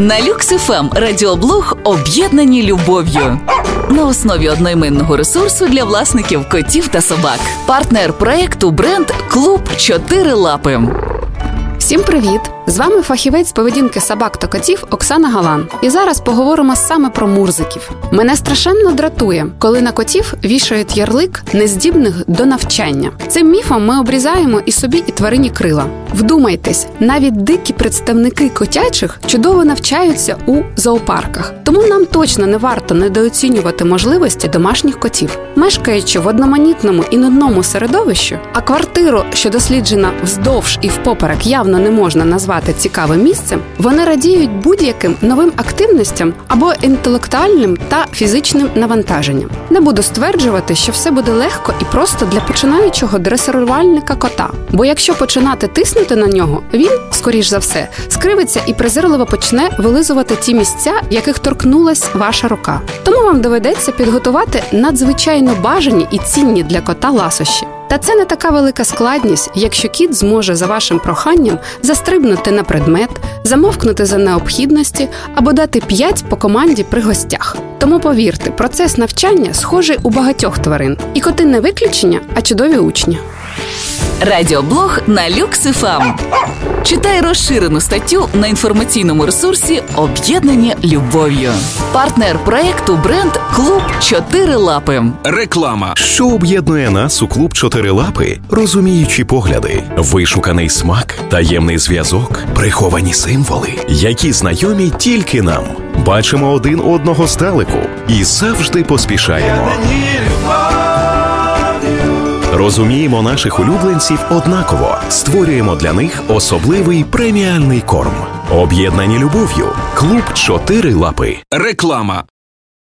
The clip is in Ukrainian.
На люкс ФМ радіоблог об'єднані любов'ю на основі одноіменного ресурсу для власників котів та собак. Партнер проекту бренд Клуб Чотири Лапи. Всім привіт! З вами фахівець поведінки собак та котів Оксана Галан. І зараз поговоримо саме про мурзиків. Мене страшенно дратує, коли на котів вішають ярлик нездібних до навчання. Цим міфом ми обрізаємо і собі, і тварині крила. Вдумайтесь, навіть дикі представники котячих чудово навчаються у зоопарках. Тому нам точно не варто недооцінювати можливості домашніх котів, мешкаючи в одноманітному і нудному середовищі, а квартиру, що досліджена вздовж і впоперек, явно не можна назвати цікавим місцем. Вони радіють будь-яким новим активностям або інтелектуальним та фізичним навантаженням. Не буду стверджувати, що все буде легко і просто для починаючого дресирувальника кота. Бо якщо починати тиснути на нього, він, скоріш за все, скривиться і презирливо почне вилизувати ті місця, яких торкнулась ваша рука. Тому вам доведеться підготувати надзвичайно бажані і цінні для кота ласощі. Та це не така велика складність, якщо кіт зможе за вашим проханням застрибнути на предмет, замовкнути за необхідності або дати п'ять по команді при гостях. Тому повірте, процес навчання схожий у багатьох тварин, і коти не виключення, а чудові учні. Радіоблог на люкс ФМ. Читай розширену статтю на інформаційному ресурсі Об'єднані любов'ю. Партнер проекту бренд Клуб Чотири Лапи. Реклама. Що об'єднує нас у клуб Чотирилапи? Розуміючі погляди, вишуканий смак, таємний зв'язок, приховані символи, які знайомі тільки нам. Бачимо один одного здалеку і завжди поспішаємо. Розуміємо наших улюбленців однаково, створюємо для них особливий преміальний корм. Об'єднані любов'ю. Клуб Чотири Лапи. Реклама.